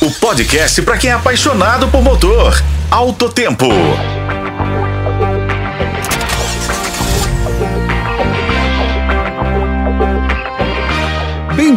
o podcast para quem é apaixonado por motor. Alto Tempo.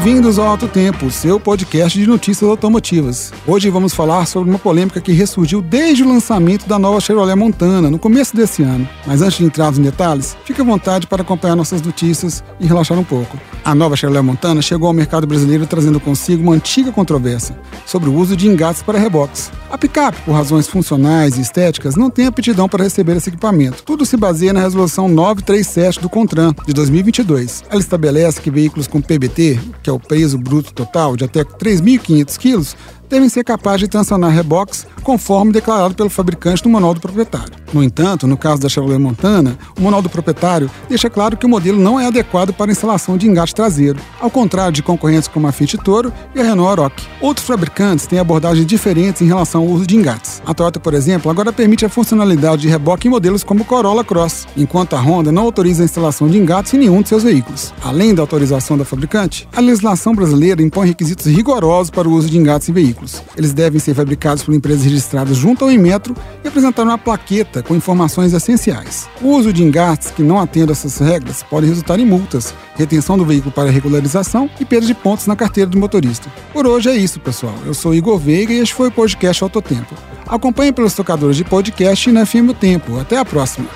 Bem-vindos ao Alto Tempo, seu podcast de notícias automotivas. Hoje vamos falar sobre uma polêmica que ressurgiu desde o lançamento da nova Chevrolet Montana, no começo desse ano. Mas antes de entrar nos detalhes, fique à vontade para acompanhar nossas notícias e relaxar um pouco. A nova Chevrolet Montana chegou ao mercado brasileiro trazendo consigo uma antiga controvérsia sobre o uso de engates para reboques. A picape, por razões funcionais e estéticas, não tem aptidão para receber esse equipamento. Tudo se baseia na resolução 937 do CONTRAN, de 2022. Ela estabelece que veículos com PBT, que é o peso bruto total de até 3.500 quilos, devem ser capazes de transacionar reboques conforme declarado pelo fabricante no manual do proprietário. No entanto, no caso da Chevrolet Montana, o manual do proprietário deixa claro que o modelo não é adequado para instalação de engate traseiro, ao contrário de concorrentes como a Fiat Toro e a Renault Aroc. Outros fabricantes têm abordagens diferentes em relação ao uso de engates. A Toyota, por exemplo, agora permite a funcionalidade de reboque em modelos como o Corolla Cross, enquanto a Honda não autoriza a instalação de engates em nenhum de seus veículos. Além da autorização da fabricante, a legislação brasileira impõe requisitos rigorosos para o uso de engates em veículos. Eles devem ser fabricados por empresas registradas junto ao Inmetro e apresentar uma plaqueta com informações essenciais. O uso de engates que não atendam essas regras pode resultar em multas, retenção do veículo para regularização e perda de pontos na carteira do motorista. Por hoje é isso, pessoal. Eu sou Igor Veiga e este foi o podcast Autotempo. Acompanhe pelos tocadores de podcast e na o Tempo. Até a próxima.